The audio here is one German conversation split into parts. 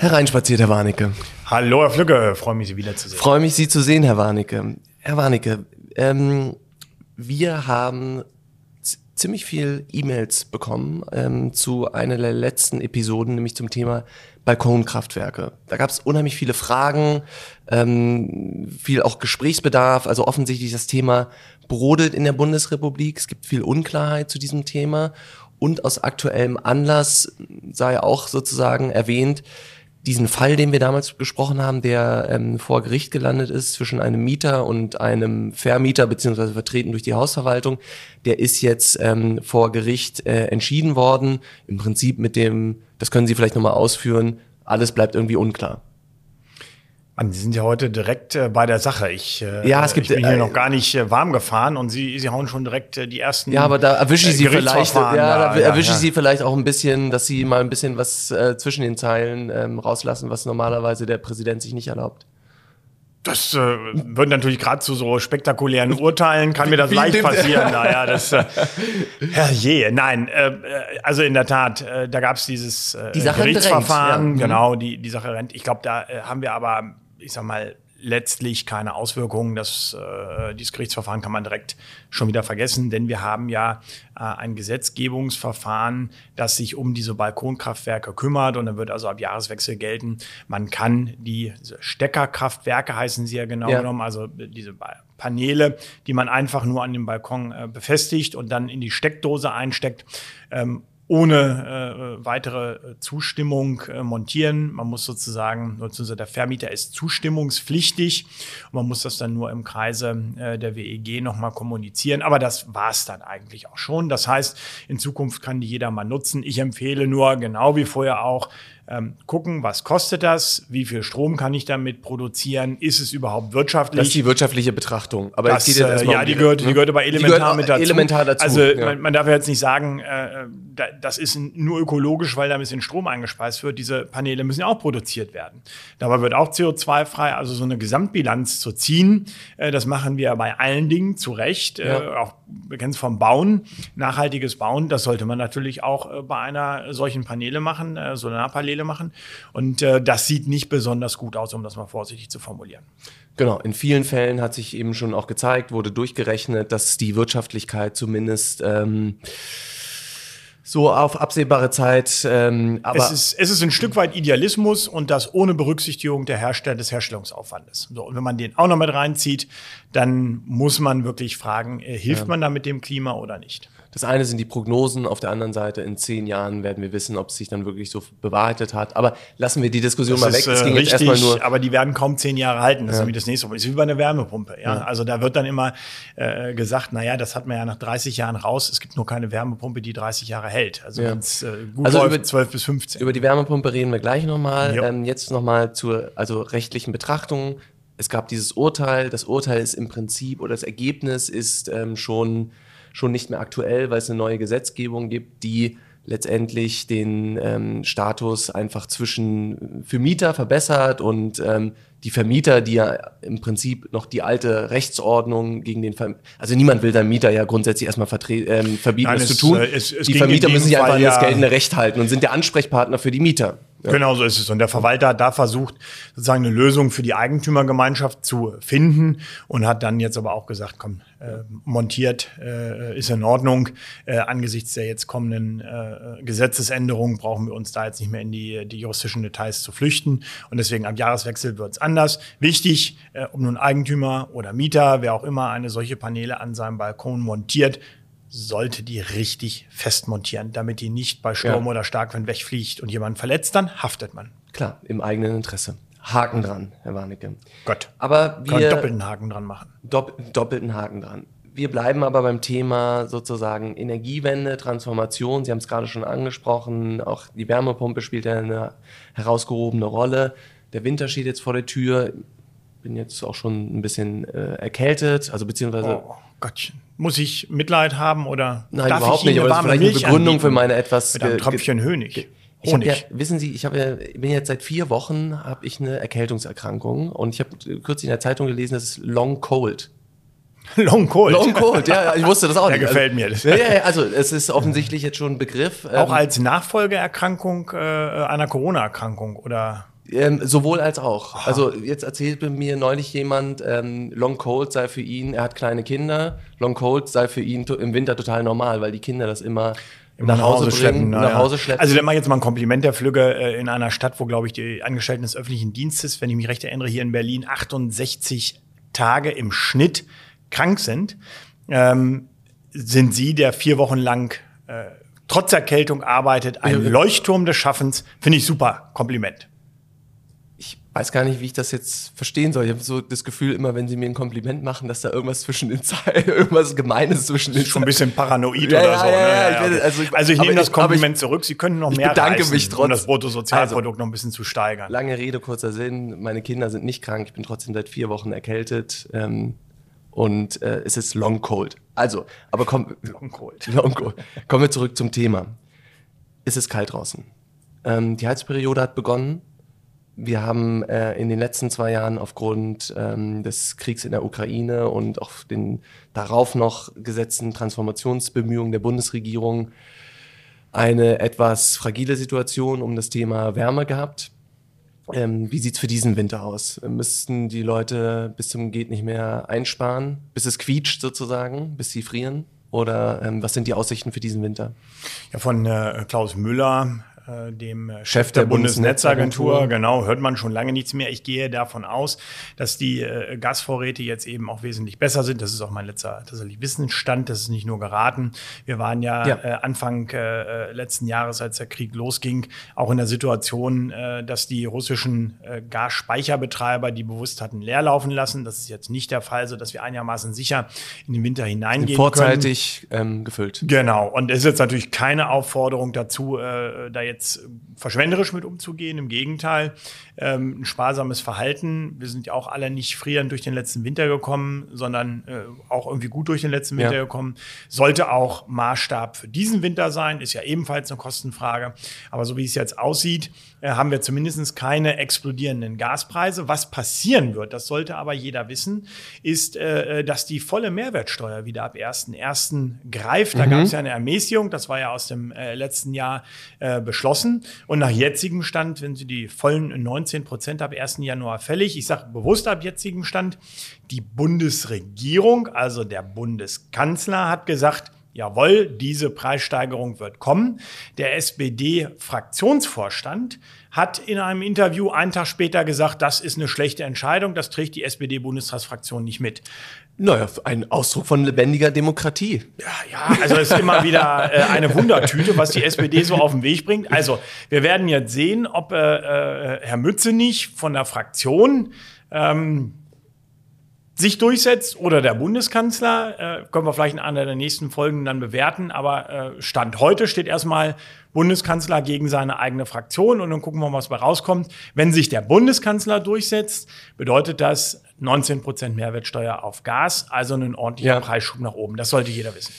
Hereinspaziert, Herr Warnecke. Hallo, Herr Flücke, freue mich, Sie wiederzusehen. Freue mich, Sie zu sehen, Herr Warnecke. Herr Warnecke, ähm, wir haben ziemlich viel E-Mails bekommen ähm, zu einer der letzten Episoden, nämlich zum Thema Balkonkraftwerke. Da gab es unheimlich viele Fragen, ähm, viel auch Gesprächsbedarf. Also offensichtlich das Thema brodelt in der Bundesrepublik. Es gibt viel Unklarheit zu diesem Thema. Und aus aktuellem Anlass sei auch sozusagen erwähnt, diesen Fall, den wir damals besprochen haben, der ähm, vor Gericht gelandet ist zwischen einem Mieter und einem Vermieter beziehungsweise vertreten durch die Hausverwaltung, der ist jetzt ähm, vor Gericht äh, entschieden worden. Im Prinzip mit dem, das können Sie vielleicht nochmal ausführen, alles bleibt irgendwie unklar. Sie sind ja heute direkt äh, bei der Sache. Ich, äh, ja, es gibt, ich bin hier äh, noch gar nicht äh, warm gefahren und Sie, Sie hauen schon direkt äh, die ersten. Ja, aber da erwische ich Sie vielleicht, ja, da ja, erwische ich ja. Sie vielleicht auch ein bisschen, dass Sie mal ein bisschen was äh, zwischen den Zeilen ähm, rauslassen, was normalerweise der Präsident sich nicht erlaubt. Das äh, wird natürlich gerade zu so spektakulären Urteilen, kann mir das leicht passieren. naja, das, äh, herrje, nein, äh, also in der Tat, äh, da gab es dieses äh, die Sache Gerichtsverfahren, rennt, ja. genau, die, die Sache rennt. Ich glaube, da äh, haben wir aber ich sag mal, letztlich keine Auswirkungen. Das, äh, dieses Gerichtsverfahren kann man direkt schon wieder vergessen, denn wir haben ja äh, ein Gesetzgebungsverfahren, das sich um diese Balkonkraftwerke kümmert und dann wird also ab Jahreswechsel gelten. Man kann die Steckerkraftwerke heißen sie ja genau ja. genommen, also diese Paneele, die man einfach nur an dem Balkon äh, befestigt und dann in die Steckdose einsteckt. Ähm, ohne äh, weitere äh, Zustimmung äh, montieren. Man muss sozusagen, beziehungsweise der Vermieter ist zustimmungspflichtig und man muss das dann nur im Kreise äh, der WEG nochmal kommunizieren. Aber das war's dann eigentlich auch schon. Das heißt, in Zukunft kann die jeder mal nutzen. Ich empfehle nur, genau wie vorher auch, ähm, gucken, was kostet das, wie viel Strom kann ich damit produzieren, ist es überhaupt wirtschaftlich? Das ist die wirtschaftliche Betrachtung. Aber das, geht jetzt äh, ja, um die, gehört, ne? die gehört aber elementar mit dazu. Elementar dazu. Also ja. man, man, darf jetzt nicht sagen, äh, das ist nur ökologisch, weil da ein bisschen Strom eingespeist wird. Diese Paneele müssen ja auch produziert werden. Dabei wird auch CO2-frei, also so eine Gesamtbilanz zu ziehen. Äh, das machen wir bei allen Dingen zu Recht. Äh, ja. auch wir kennen es vom Bauen, nachhaltiges Bauen. Das sollte man natürlich auch äh, bei einer solchen Paneele machen, äh, Solarpaneele Parallele machen. Und äh, das sieht nicht besonders gut aus, um das mal vorsichtig zu formulieren. Genau, in vielen Fällen hat sich eben schon auch gezeigt, wurde durchgerechnet, dass die Wirtschaftlichkeit zumindest ähm, so auf absehbare Zeit. Ähm, aber es ist, es ist ein Stück weit Idealismus und das ohne Berücksichtigung der Hersteller des Herstellungsaufwandes. So, und wenn man den auch noch mit reinzieht, dann muss man wirklich fragen, äh, hilft ja. man da mit dem Klima oder nicht? Das eine sind die Prognosen, auf der anderen Seite in zehn Jahren werden wir wissen, ob es sich dann wirklich so bewahrheitet hat. Aber lassen wir die Diskussion das mal weg. Es ging richtig, jetzt erstmal nur. Aber die werden kaum zehn Jahre halten. Das ja. ist nämlich das nächste Problem. Das ist wie bei einer Wärmepumpe. Ja? ja. Also da wird dann immer äh, gesagt, na ja, das hat man ja nach 30 Jahren raus. Es gibt nur keine Wärmepumpe, die 30 Jahre hält. Also ja. es äh, gut also läuft, über, 12 bis 15. Über die Wärmepumpe reden wir gleich nochmal. Ähm, jetzt nochmal zur also rechtlichen Betrachtung. Es gab dieses Urteil. Das Urteil ist im Prinzip oder das Ergebnis ist ähm, schon schon nicht mehr aktuell, weil es eine neue Gesetzgebung gibt, die letztendlich den ähm, Status einfach zwischen für Mieter verbessert und ähm, die Vermieter, die ja im Prinzip noch die alte Rechtsordnung gegen den Vermieter, also niemand will seinen Mieter ja grundsätzlich erstmal ähm, verbieten, Nein, es, zu tun. Äh, es, es die Vermieter müssen sich einfach an das geltende Recht halten und sind der Ansprechpartner für die Mieter. Ja. Genau so ist es. Und der Verwalter hat da versucht, sozusagen eine Lösung für die Eigentümergemeinschaft zu finden und hat dann jetzt aber auch gesagt, komm, äh, montiert äh, ist in Ordnung. Äh, angesichts der jetzt kommenden äh, Gesetzesänderungen brauchen wir uns da jetzt nicht mehr in die, die juristischen Details zu flüchten. Und deswegen am Jahreswechsel wird es anders. Wichtig, äh, ob nun Eigentümer oder Mieter, wer auch immer eine solche Paneele an seinem Balkon montiert, sollte die richtig fest montieren, damit die nicht bei Sturm ja. oder Starkwind wegfliegt und jemand verletzt, dann haftet man. Klar, im eigenen Interesse. Haken dran, Herr Warnecke. Gott. Aber wir können doppelten Haken dran machen. Dopp doppelten Haken dran. Wir bleiben aber beim Thema sozusagen Energiewende, Transformation. Sie haben es gerade schon angesprochen. Auch die Wärmepumpe spielt ja eine herausgehobene Rolle. Der Winter steht jetzt vor der Tür. Bin jetzt auch schon ein bisschen äh, erkältet, also beziehungsweise. Oh Gottchen. Muss ich Mitleid haben oder Nein, darf überhaupt ich nicht, aber das ist vielleicht Milch eine Begründung für meine etwas. Mit einem Tröpfchen Honig. Ich ja, wissen Sie, ich habe ja, bin jetzt seit vier Wochen habe ich eine Erkältungserkrankung und ich habe kürzlich in der Zeitung gelesen, das ist Long Cold. Long Cold. Long Cold, ja, ich wusste das auch Der nicht. gefällt mir. Das. Ja, ja, also es ist offensichtlich jetzt schon ein Begriff. Auch ähm, als Nachfolgeerkrankung äh, einer Corona-Erkrankung oder? Ähm, sowohl als auch. Also jetzt erzählte mir neulich jemand, ähm, Long Cold sei für ihn, er hat kleine Kinder, Long Cold sei für ihn im Winter total normal, weil die Kinder das immer nach Hause, Hause schleppen, nach Hause schleppen. Also wenn man jetzt mal ein Kompliment der Flügge äh, in einer Stadt, wo glaube ich die Angestellten des öffentlichen Dienstes, wenn ich mich recht erinnere, hier in Berlin 68 Tage im Schnitt krank sind, ähm, sind Sie, der vier Wochen lang äh, trotz Erkältung arbeitet, ein Leuchtturm des Schaffens. Finde ich super. Kompliment weiß gar nicht, wie ich das jetzt verstehen soll. Ich habe so das Gefühl, immer wenn sie mir ein Kompliment machen, dass da irgendwas zwischen den Zeilen, irgendwas Gemeines zwischen den Zeilen. Schon ein bisschen paranoid ja, oder so. Ja, ne? ja, ja, okay. also, also, ich nehme das Kompliment ich, zurück. Sie können noch mehr bedanke reißen, mich trotzdem, um das Bruttosozialprodukt also, noch ein bisschen zu steigern. Lange Rede, kurzer Sinn. Meine Kinder sind nicht krank. Ich bin trotzdem seit vier Wochen erkältet. Ähm, und äh, es ist Long Cold. Also, aber komm, Long Cold. Long Cold. Kommen wir zurück zum Thema. Es ist kalt draußen. Ähm, die Heizperiode hat begonnen wir haben äh, in den letzten zwei Jahren aufgrund ähm, des Kriegs in der Ukraine und auch den darauf noch gesetzten Transformationsbemühungen der Bundesregierung eine etwas fragile Situation um das Thema Wärme gehabt. Ähm, wie sieht's für diesen Winter aus? Müssten die Leute bis zum geht nicht mehr einsparen, bis es quietscht sozusagen, bis sie frieren? Oder ähm, was sind die Aussichten für diesen Winter? Ja, von äh, Klaus Müller, äh, dem Chef der, der Bundesnetzagentur. Genau, hört man schon lange nichts mehr. Ich gehe davon aus, dass die äh, Gasvorräte jetzt eben auch wesentlich besser sind. Das ist auch mein letzter tatsächlich Wissensstand. Das ist nicht nur geraten. Wir waren ja, ja. Äh, Anfang äh, letzten Jahres, als der Krieg losging, auch in der Situation, äh, dass die russischen äh, Gasspeicherbetreiber die bewusst hatten leer laufen lassen. Das ist jetzt nicht der Fall, so dass wir einigermaßen sicher in den Winter hineingehen Vorzeitig ähm, gefüllt. Genau. Und es ist jetzt natürlich keine Aufforderung dazu, äh, da jetzt jetzt verschwenderisch mit umzugehen. Im Gegenteil, ähm, ein sparsames Verhalten. Wir sind ja auch alle nicht frierend durch den letzten Winter gekommen, sondern äh, auch irgendwie gut durch den letzten Winter ja. gekommen. Sollte auch Maßstab für diesen Winter sein, ist ja ebenfalls eine Kostenfrage. Aber so wie es jetzt aussieht, äh, haben wir zumindest keine explodierenden Gaspreise. Was passieren wird, das sollte aber jeder wissen, ist, äh, dass die volle Mehrwertsteuer wieder ab 1.1. greift. Da mhm. gab es ja eine Ermäßigung, das war ja aus dem äh, letzten Jahr äh, beschlossen. Und nach jetzigem Stand, wenn Sie die vollen 19 Prozent ab 1. Januar fällig, ich sage bewusst ab jetzigem Stand, die Bundesregierung, also der Bundeskanzler, hat gesagt, Jawohl, diese Preissteigerung wird kommen. Der SPD-Fraktionsvorstand hat in einem Interview einen Tag später gesagt, das ist eine schlechte Entscheidung, das trägt die SPD-Bundestagsfraktion nicht mit. Naja, ein Ausdruck von lebendiger Demokratie. Ja, ja, also es ist immer wieder äh, eine Wundertüte, was die SPD so auf den Weg bringt. Also wir werden jetzt sehen, ob äh, äh, Herr Mützenich von der Fraktion ähm, sich durchsetzt oder der Bundeskanzler, äh, können wir vielleicht in einer der nächsten Folgen dann bewerten. Aber äh, Stand heute steht erstmal Bundeskanzler gegen seine eigene Fraktion und dann gucken wir mal, was dabei rauskommt. Wenn sich der Bundeskanzler durchsetzt, bedeutet das 19 Prozent Mehrwertsteuer auf Gas, also einen ordentlichen ja. Preisschub nach oben. Das sollte jeder wissen.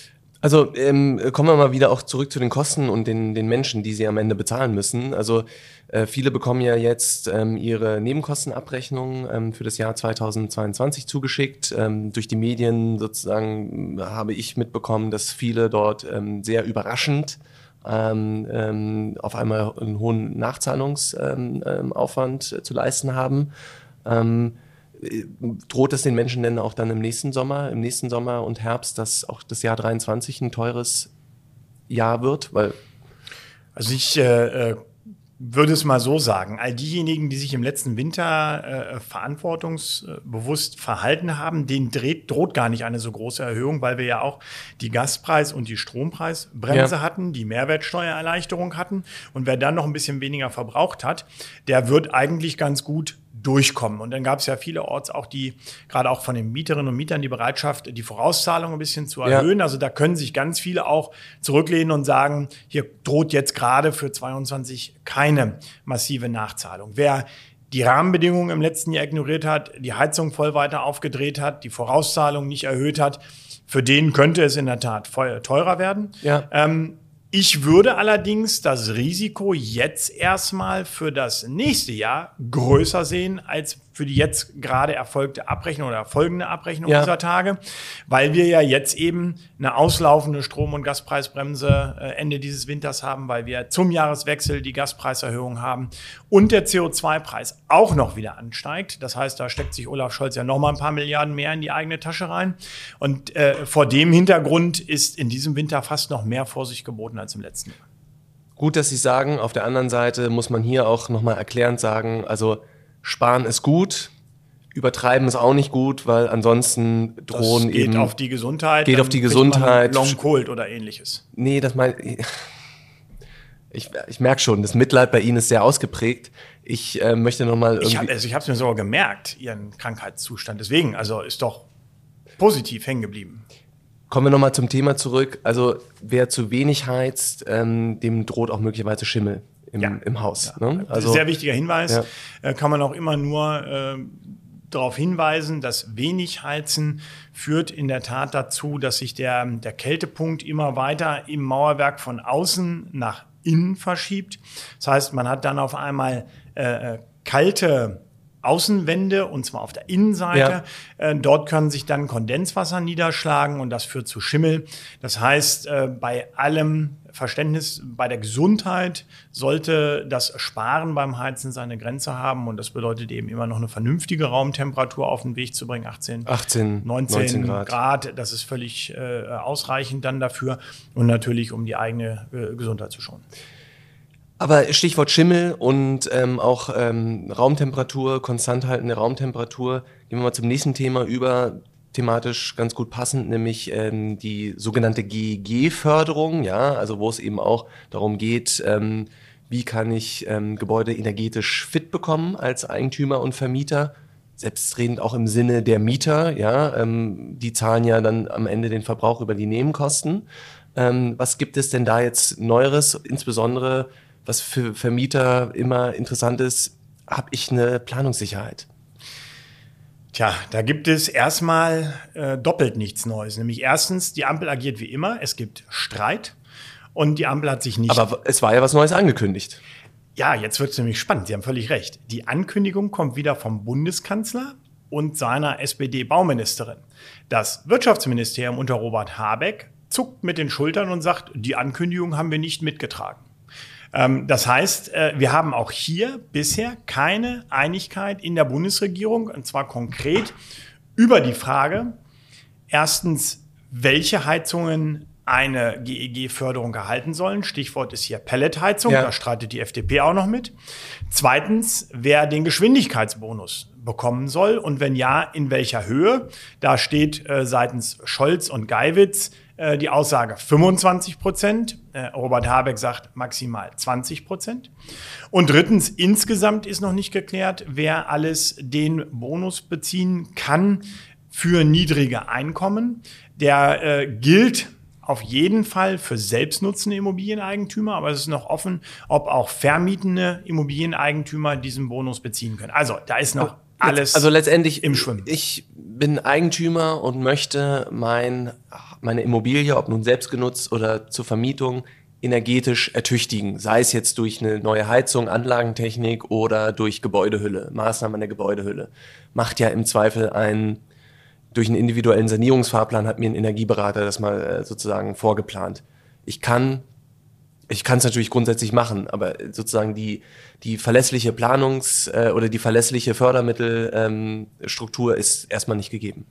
Also ähm, kommen wir mal wieder auch zurück zu den Kosten und den, den Menschen, die sie am Ende bezahlen müssen. Also äh, viele bekommen ja jetzt ähm, ihre Nebenkostenabrechnung ähm, für das Jahr 2022 zugeschickt. Ähm, durch die Medien sozusagen habe ich mitbekommen, dass viele dort ähm, sehr überraschend ähm, ähm, auf einmal einen hohen Nachzahlungsaufwand ähm, äh, zu leisten haben. Ähm, droht es den Menschen denn auch dann im nächsten Sommer, im nächsten Sommer und Herbst, dass auch das Jahr 23 ein teures Jahr wird? Weil also ich äh, äh, würde es mal so sagen, all diejenigen, die sich im letzten Winter äh, verantwortungsbewusst verhalten haben, denen dreht, droht gar nicht eine so große Erhöhung, weil wir ja auch die Gaspreis- und die Strompreisbremse ja. hatten, die Mehrwertsteuererleichterung hatten. Und wer dann noch ein bisschen weniger verbraucht hat, der wird eigentlich ganz gut durchkommen. Und dann gab es ja vielerorts auch die, gerade auch von den Mieterinnen und Mietern, die Bereitschaft, die Vorauszahlung ein bisschen zu erhöhen. Ja. Also da können sich ganz viele auch zurücklehnen und sagen, hier droht jetzt gerade für 22 keine massive Nachzahlung. Wer die Rahmenbedingungen im letzten Jahr ignoriert hat, die Heizung voll weiter aufgedreht hat, die Vorauszahlung nicht erhöht hat, für den könnte es in der Tat teurer werden. Ja. Ähm, ich würde allerdings das Risiko jetzt erstmal für das nächste Jahr größer sehen als für die jetzt gerade erfolgte Abrechnung oder folgende Abrechnung ja. dieser Tage, weil wir ja jetzt eben eine auslaufende Strom- und Gaspreisbremse äh, Ende dieses Winters haben, weil wir zum Jahreswechsel die Gaspreiserhöhung haben und der CO2-Preis auch noch wieder ansteigt. Das heißt, da steckt sich Olaf Scholz ja noch mal ein paar Milliarden mehr in die eigene Tasche rein. Und äh, vor dem Hintergrund ist in diesem Winter fast noch mehr Vorsicht geboten als im letzten Jahr. Gut, dass Sie sagen, auf der anderen Seite muss man hier auch nochmal erklärend sagen, also sparen ist gut, übertreiben ist auch nicht gut, weil ansonsten drohen das geht eben. Geht auf die Gesundheit. Geht auf die Gesundheit. Long Cold oder ähnliches. Nee, das mein, ich, ich merke schon, das Mitleid bei Ihnen ist sehr ausgeprägt. Ich äh, möchte nochmal irgendwie. Ich habe also es mir sogar gemerkt, Ihren Krankheitszustand. Deswegen, also ist doch positiv hängen geblieben. Kommen wir nochmal zum Thema zurück. Also wer zu wenig heizt, ähm, dem droht auch möglicherweise Schimmel im, ja. im Haus. Ja. Ne? Also, Sehr wichtiger Hinweis. Ja. Äh, kann man auch immer nur äh, darauf hinweisen, dass wenig Heizen führt in der Tat dazu, dass sich der, der Kältepunkt immer weiter im Mauerwerk von außen nach innen verschiebt. Das heißt, man hat dann auf einmal äh, äh kalte Außenwände und zwar auf der Innenseite. Ja. Äh, dort können sich dann Kondenswasser niederschlagen und das führt zu Schimmel. Das heißt, äh, bei allem Verständnis, bei der Gesundheit sollte das Sparen beim Heizen seine Grenze haben und das bedeutet eben immer noch eine vernünftige Raumtemperatur auf den Weg zu bringen. 18, 18 19, 19 Grad. Grad. Das ist völlig äh, ausreichend dann dafür und natürlich, um die eigene äh, Gesundheit zu schonen. Aber Stichwort Schimmel und ähm, auch ähm, Raumtemperatur, konstant haltende Raumtemperatur. Gehen wir mal zum nächsten Thema über, thematisch ganz gut passend, nämlich ähm, die sogenannte GEG-Förderung, ja, also wo es eben auch darum geht, ähm, wie kann ich ähm, Gebäude energetisch fit bekommen als Eigentümer und Vermieter, selbstredend auch im Sinne der Mieter, ja, ähm, die zahlen ja dann am Ende den Verbrauch über die Nebenkosten. Ähm, was gibt es denn da jetzt Neueres, insbesondere was für Vermieter immer interessant ist, habe ich eine Planungssicherheit? Tja, da gibt es erstmal äh, doppelt nichts Neues. Nämlich erstens, die Ampel agiert wie immer. Es gibt Streit und die Ampel hat sich nicht. Aber es war ja was Neues angekündigt. Ja, jetzt wird es nämlich spannend. Sie haben völlig recht. Die Ankündigung kommt wieder vom Bundeskanzler und seiner SPD-Bauministerin. Das Wirtschaftsministerium unter Robert Habeck zuckt mit den Schultern und sagt, die Ankündigung haben wir nicht mitgetragen. Ähm, das heißt, äh, wir haben auch hier bisher keine Einigkeit in der Bundesregierung, und zwar konkret über die Frage, erstens, welche Heizungen eine GEG-Förderung erhalten sollen. Stichwort ist hier Pelletheizung, ja. da streitet die FDP auch noch mit. Zweitens, wer den Geschwindigkeitsbonus bekommen soll und wenn ja, in welcher Höhe. Da steht äh, seitens Scholz und Geiwitz äh, die Aussage 25 Prozent. Äh, Robert Habeck sagt maximal 20 Prozent. Und drittens, insgesamt ist noch nicht geklärt, wer alles den Bonus beziehen kann für niedrige Einkommen. Der äh, gilt auf jeden Fall für selbstnutzende Immobilieneigentümer, aber es ist noch offen, ob auch vermietende Immobilieneigentümer diesen Bonus beziehen können. Also da ist noch alles also letztendlich im Schwimmen. Ich bin Eigentümer und möchte mein, meine Immobilie, ob nun selbst genutzt oder zur Vermietung, energetisch ertüchtigen. Sei es jetzt durch eine neue Heizung, Anlagentechnik oder durch Gebäudehülle, Maßnahmen an der Gebäudehülle. Macht ja im Zweifel ein, durch einen individuellen Sanierungsfahrplan hat mir ein Energieberater das mal äh, sozusagen vorgeplant. Ich kann ich kann es natürlich grundsätzlich machen, aber sozusagen die, die verlässliche Planungs- äh, oder die verlässliche Fördermittelstruktur ähm, ist erstmal nicht gegeben.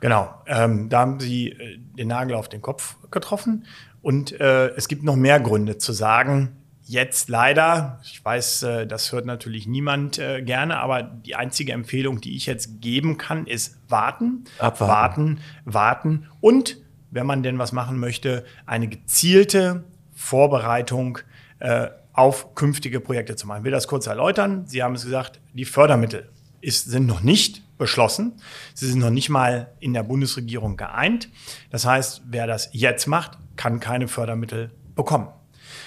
Genau, ähm, da haben Sie äh, den Nagel auf den Kopf getroffen. Und äh, es gibt noch mehr Gründe zu sagen, jetzt leider, ich weiß, äh, das hört natürlich niemand äh, gerne, aber die einzige Empfehlung, die ich jetzt geben kann, ist warten, Abwarten. warten, warten und wenn man denn was machen möchte, eine gezielte Vorbereitung äh, auf künftige Projekte zu machen. Ich will das kurz erläutern. Sie haben es gesagt, die Fördermittel ist, sind noch nicht beschlossen. Sie sind noch nicht mal in der Bundesregierung geeint. Das heißt, wer das jetzt macht, kann keine Fördermittel bekommen.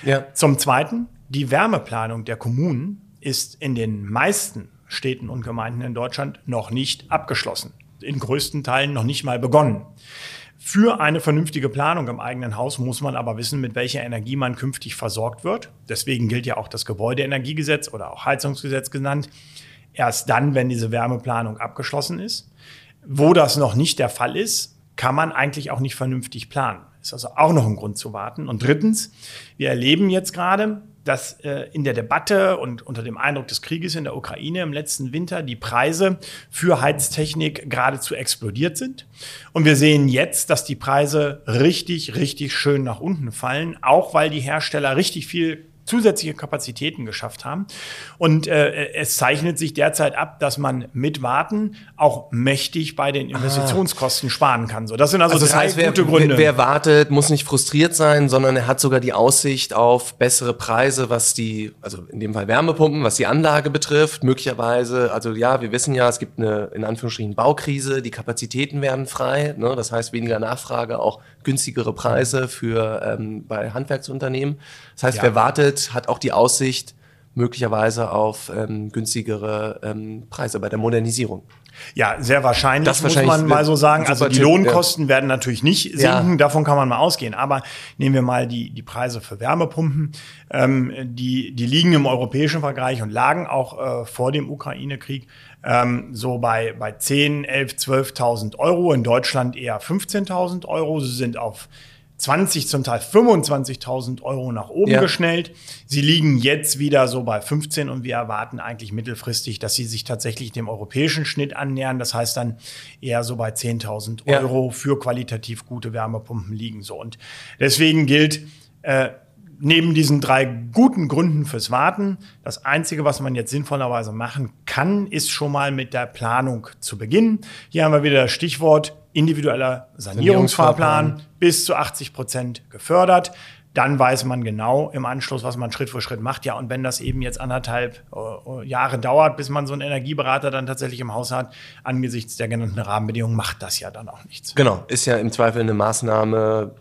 Ja. Zum Zweiten, die Wärmeplanung der Kommunen ist in den meisten Städten und Gemeinden in Deutschland noch nicht abgeschlossen. In größten Teilen noch nicht mal begonnen. Für eine vernünftige Planung im eigenen Haus muss man aber wissen, mit welcher Energie man künftig versorgt wird. Deswegen gilt ja auch das Gebäudeenergiegesetz oder auch Heizungsgesetz genannt. erst dann, wenn diese Wärmeplanung abgeschlossen ist. Wo das noch nicht der Fall ist, kann man eigentlich auch nicht vernünftig planen. Ist also auch noch ein Grund zu warten. Und drittens, wir erleben jetzt gerade, dass äh, in der Debatte und unter dem Eindruck des Krieges in der Ukraine im letzten Winter die Preise für Heiztechnik geradezu explodiert sind. Und wir sehen jetzt, dass die Preise richtig, richtig schön nach unten fallen, auch weil die Hersteller richtig viel zusätzliche Kapazitäten geschafft haben. Und äh, es zeichnet sich derzeit ab, dass man mit Warten auch mächtig bei den Investitionskosten ah. sparen kann. So, das sind also, also das drei heißt, gute wer, Gründe. Wer wartet, muss nicht frustriert sein, sondern er hat sogar die Aussicht auf bessere Preise, was die, also in dem Fall Wärmepumpen, was die Anlage betrifft, möglicherweise. Also ja, wir wissen ja, es gibt eine in Anführungsstrichen Baukrise, die Kapazitäten werden frei, ne? das heißt weniger Nachfrage, auch günstigere Preise für ähm, bei Handwerksunternehmen. Das heißt, ja. wer wartet, hat auch die Aussicht möglicherweise auf ähm, günstigere ähm, Preise bei der Modernisierung. Ja, sehr wahrscheinlich, das muss man mal so sagen. Also die Lohnkosten ja. werden natürlich nicht sinken, ja. davon kann man mal ausgehen. Aber nehmen wir mal die, die Preise für Wärmepumpen. Ähm, die, die liegen im europäischen Vergleich und lagen auch äh, vor dem Ukraine-Krieg ähm, so bei, bei 10, 11, 12.000 Euro. In Deutschland eher 15.000 Euro. Sie sind auf 20, zum Teil 25.000 Euro nach oben ja. geschnellt. Sie liegen jetzt wieder so bei 15 und wir erwarten eigentlich mittelfristig, dass sie sich tatsächlich dem europäischen Schnitt annähern. Das heißt dann eher so bei 10.000 Euro ja. für qualitativ gute Wärmepumpen liegen so. Und deswegen gilt, äh, neben diesen drei guten Gründen fürs Warten, das Einzige, was man jetzt sinnvollerweise machen kann, ist schon mal mit der Planung zu beginnen. Hier haben wir wieder das Stichwort individueller Sanierungsfahrplan bis zu 80 Prozent gefördert. Dann weiß man genau im Anschluss, was man Schritt für Schritt macht. Ja, und wenn das eben jetzt anderthalb äh, Jahre dauert, bis man so einen Energieberater dann tatsächlich im Haus hat, angesichts der genannten Rahmenbedingungen, macht das ja dann auch nichts. Genau, ist ja im Zweifel eine Maßnahme,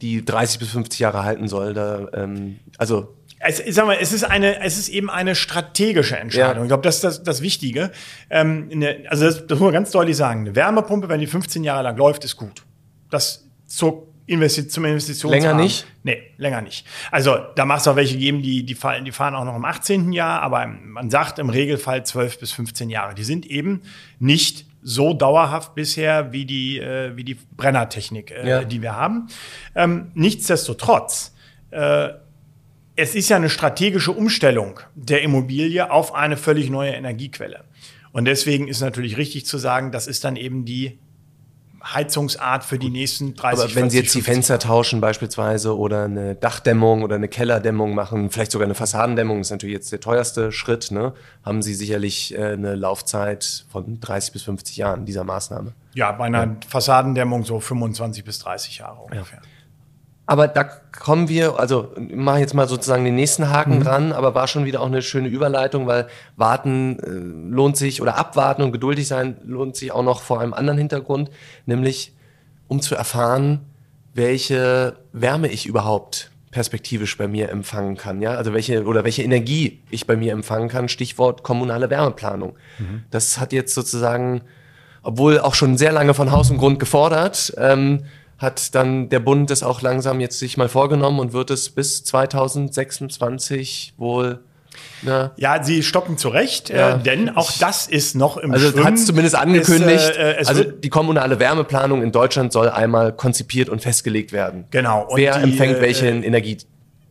die 30 bis 50 Jahre halten soll. Da, ähm, also es, ich sag mal, es ist eine, es ist eben eine strategische Entscheidung. Ja. Ich glaube, das ist das, das Wichtige. Ähm, eine, also das, das muss man ganz deutlich sagen. Eine Wärmepumpe, wenn die 15 Jahre lang läuft, ist gut. Das zur Investi zum Investitionsrahmen. Länger nicht? Nee, länger nicht. Also da macht es auch welche geben, die, die, fahren, die fahren auch noch im 18. Jahr, aber man sagt im Regelfall 12 bis 15 Jahre. Die sind eben nicht so dauerhaft bisher wie die, äh, wie die Brennertechnik, äh, ja. die wir haben. Ähm, nichtsdestotrotz, äh, es ist ja eine strategische Umstellung der Immobilie auf eine völlig neue Energiequelle. Und deswegen ist natürlich richtig zu sagen, das ist dann eben die Heizungsart für die nächsten 30 Aber wenn 40, Sie jetzt die Fenster Jahre. tauschen beispielsweise oder eine Dachdämmung oder eine Kellerdämmung machen, vielleicht sogar eine Fassadendämmung, ist natürlich jetzt der teuerste Schritt, ne? haben Sie sicherlich äh, eine Laufzeit von 30 bis 50 Jahren dieser Maßnahme. Ja, bei einer ja. Fassadendämmung so 25 bis 30 Jahre ungefähr. Ja. Aber da kommen wir, also mache jetzt mal sozusagen den nächsten Haken mhm. dran, aber war schon wieder auch eine schöne Überleitung, weil warten äh, lohnt sich oder abwarten und geduldig sein lohnt sich auch noch vor einem anderen Hintergrund, nämlich um zu erfahren, welche Wärme ich überhaupt perspektivisch bei mir empfangen kann, ja, also welche oder welche Energie ich bei mir empfangen kann, Stichwort kommunale Wärmeplanung. Mhm. Das hat jetzt sozusagen, obwohl auch schon sehr lange von Haus und Grund gefordert, ähm, hat dann der Bund das auch langsam jetzt sich mal vorgenommen und wird es bis 2026 wohl ja. ja, sie stoppen zurecht, äh, ja. äh, denn auch das ist noch im Also hat es zumindest angekündigt. Ist, äh, äh also die kommunale Wärmeplanung in Deutschland soll einmal konzipiert und festgelegt werden. Genau. Und Wer die, empfängt welche äh, Energie?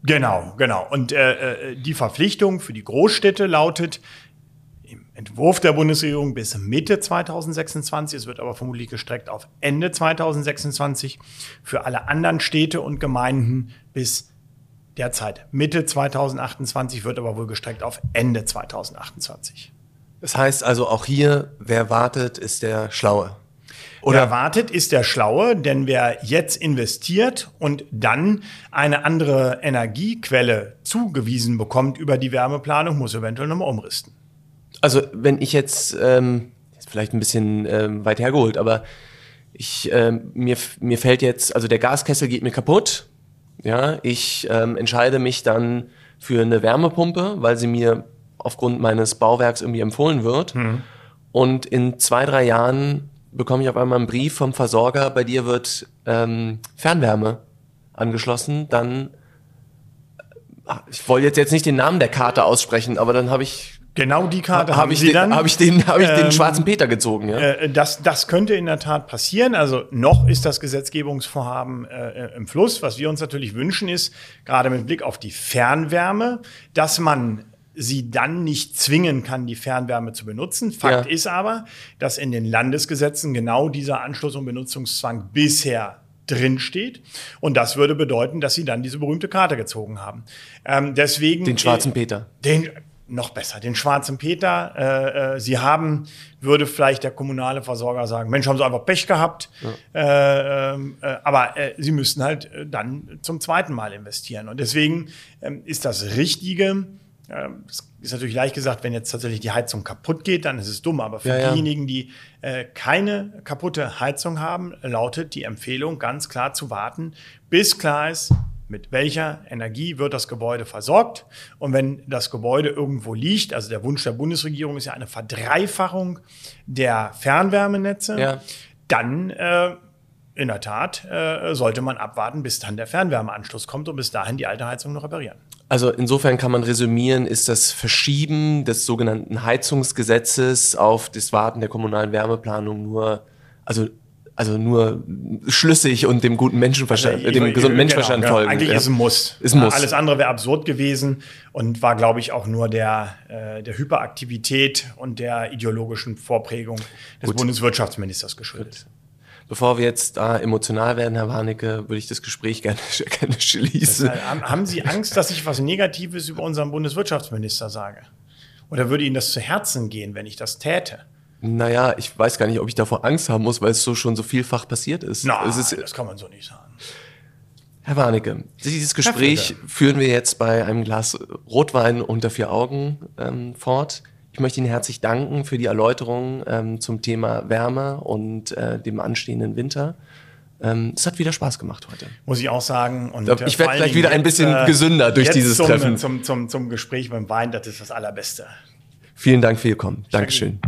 Genau, genau. Und äh, die Verpflichtung für die Großstädte lautet, Entwurf der Bundesregierung bis Mitte 2026. Es wird aber vermutlich gestreckt auf Ende 2026. Für alle anderen Städte und Gemeinden bis derzeit Mitte 2028 wird aber wohl gestreckt auf Ende 2028. Das heißt also auch hier, wer wartet, ist der Schlaue. Oder wer wartet, ist der Schlaue, denn wer jetzt investiert und dann eine andere Energiequelle zugewiesen bekommt über die Wärmeplanung, muss eventuell nochmal umrüsten. Also wenn ich jetzt, ähm, ist vielleicht ein bisschen ähm, weit hergeholt, aber ich, ähm, mir, mir fällt jetzt, also der Gaskessel geht mir kaputt. Ja, ich ähm, entscheide mich dann für eine Wärmepumpe, weil sie mir aufgrund meines Bauwerks irgendwie empfohlen wird. Mhm. Und in zwei, drei Jahren bekomme ich auf einmal einen Brief vom Versorger, bei dir wird ähm, Fernwärme angeschlossen. Dann, ich wollte jetzt, jetzt nicht den Namen der Karte aussprechen, aber dann habe ich Genau die Karte habe ich, den, hab ich den, hab ich den ähm, schwarzen Peter gezogen. Ja? Äh, das, das könnte in der Tat passieren. Also noch ist das Gesetzgebungsvorhaben äh, im Fluss. Was wir uns natürlich wünschen ist, gerade mit Blick auf die Fernwärme, dass man sie dann nicht zwingen kann, die Fernwärme zu benutzen. Fakt ja. ist aber, dass in den Landesgesetzen genau dieser Anschluss- und Benutzungszwang bisher drinsteht. Und das würde bedeuten, dass sie dann diese berühmte Karte gezogen haben. Ähm, deswegen. Den schwarzen Peter. Den, noch besser, den schwarzen Peter. Äh, äh, sie haben, würde vielleicht der kommunale Versorger sagen, Mensch, haben sie einfach Pech gehabt. Ja. Äh, ähm, äh, aber äh, sie müssten halt äh, dann zum zweiten Mal investieren. Und deswegen ähm, ist das Richtige, ähm, es ist natürlich leicht gesagt, wenn jetzt tatsächlich die Heizung kaputt geht, dann ist es dumm. Aber für ja, diejenigen, die äh, keine kaputte Heizung haben, lautet die Empfehlung ganz klar zu warten, bis klar ist, mit welcher Energie wird das Gebäude versorgt. Und wenn das Gebäude irgendwo liegt, also der Wunsch der Bundesregierung ist ja eine Verdreifachung der Fernwärmenetze, ja. dann äh, in der Tat äh, sollte man abwarten, bis dann der Fernwärmeanschluss kommt und bis dahin die alte Heizung noch reparieren. Also insofern kann man resümieren, ist das Verschieben des sogenannten Heizungsgesetzes auf das Warten der kommunalen Wärmeplanung nur, also also nur schlüssig und dem guten Menschenverstand, also, dem gesunden genau, Menschenverstand genau, folgen. Eigentlich ja. ist es ein Muss. Ist ein Muss. Alles andere wäre absurd gewesen und war, glaube ich, auch nur der, äh, der Hyperaktivität und der ideologischen Vorprägung des Gut. Bundeswirtschaftsministers geschuldet. Gut. Bevor wir jetzt da emotional werden, Herr Warnecke, würde ich das Gespräch gerne, gerne schließen. Heißt, haben Sie Angst, dass ich was Negatives über unseren Bundeswirtschaftsminister sage? Oder würde Ihnen das zu Herzen gehen, wenn ich das täte? Naja, ich weiß gar nicht, ob ich davor Angst haben muss, weil es so schon so vielfach passiert ist. Nein, ist, das kann man so nicht sagen. Herr Warnecke, dieses Gespräch führen wir jetzt bei einem Glas Rotwein unter vier Augen ähm, fort. Ich möchte Ihnen herzlich danken für die Erläuterung ähm, zum Thema Wärme und äh, dem anstehenden Winter. Ähm, es hat wieder Spaß gemacht heute. Muss ich auch sagen. Und ich äh, werde gleich wieder ein bisschen jetzt, äh, gesünder durch dieses zum, Treffen. Zum, zum, zum Gespräch beim Wein, das ist das Allerbeste. Vielen Dank für Ihr Kommen. Dankeschön.